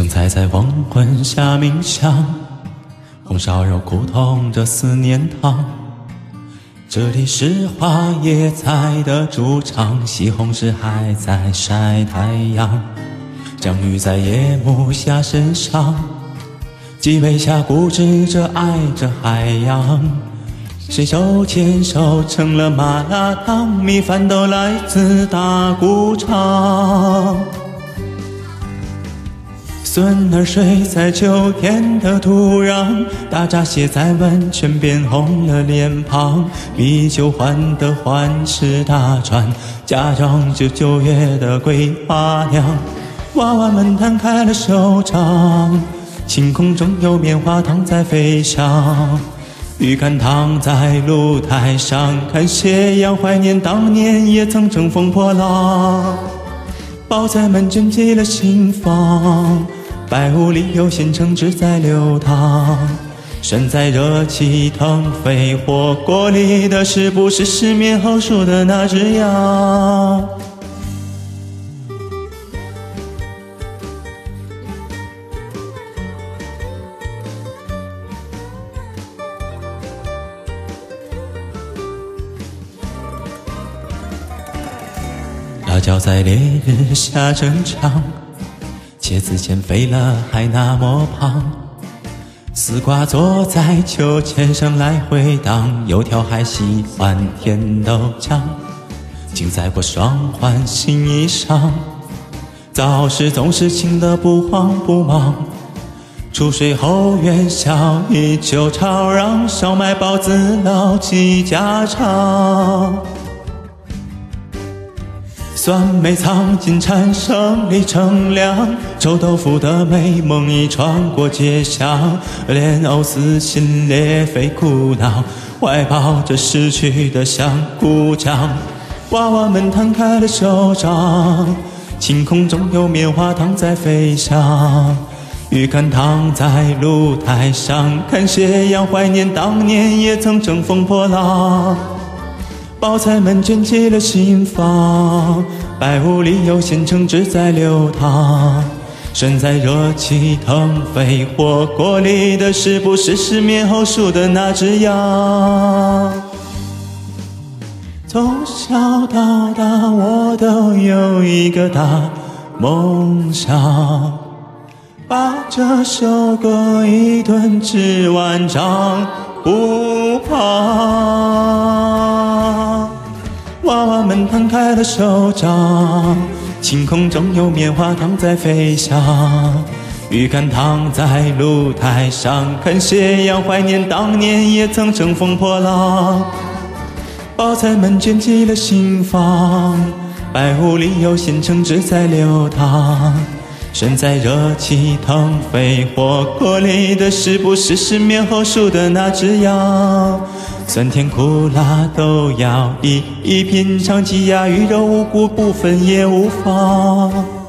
生菜在黄昏下冥想，红烧肉苦痛着思念汤。这里是花椰菜的主场，西红柿还在晒太阳。江鱼在夜幕下身上，鸡尾虾固执着爱着海洋。谁手牵手成了麻辣烫，米饭都来自大鼓场。孙儿睡在秋天的土壤，大闸蟹在温泉变红了脸庞。米酒换的欢是大船，假装着九月的桂花酿。娃娃们摊开了手掌，晴空中有棉花糖在飞翔。鱼竿躺在露台上，看斜阳，怀念当年也曾乘风破浪。包菜们卷起了心房。白雾里有鲜橙汁在流淌，身在热气腾飞火锅里的是不是失眠后数的那只羊？辣椒在烈日下生长。茄子减肥了还那么胖，丝瓜坐在秋千上来回荡，油条还喜欢甜豆浆，竞赛过双换新衣裳，早市总是清得不慌不忙，出水后元宵依旧吵嚷，烧麦包子老记家常。酸梅藏进蝉声里乘凉，臭豆腐的美梦已穿过街巷，莲藕撕心裂肺苦恼，怀抱着逝去的香菇酱。娃娃们摊开了手掌，晴空中有棉花糖在飞翔。鱼竿躺在露台上，看斜阳，怀念当年也曾乘风破浪。包菜们卷起了心房，白雾里有鲜橙汁在流淌。身在热气腾飞火锅里的是不是失眠后数的那只羊？从小到大，我都有一个大梦想，把这首歌一顿吃完长不胖。开了手掌，晴空中有棉花糖在飞翔。鱼竿躺在露台上，看斜阳，怀念当年也曾乘风破浪。包菜们卷起了心房，白雾里有鲜橙汁在流淌。身在热气腾飞火锅里的是不是失眠后数的那只羊？酸甜苦辣都要一一品尝，鸡鸭鱼肉五谷不分也无妨。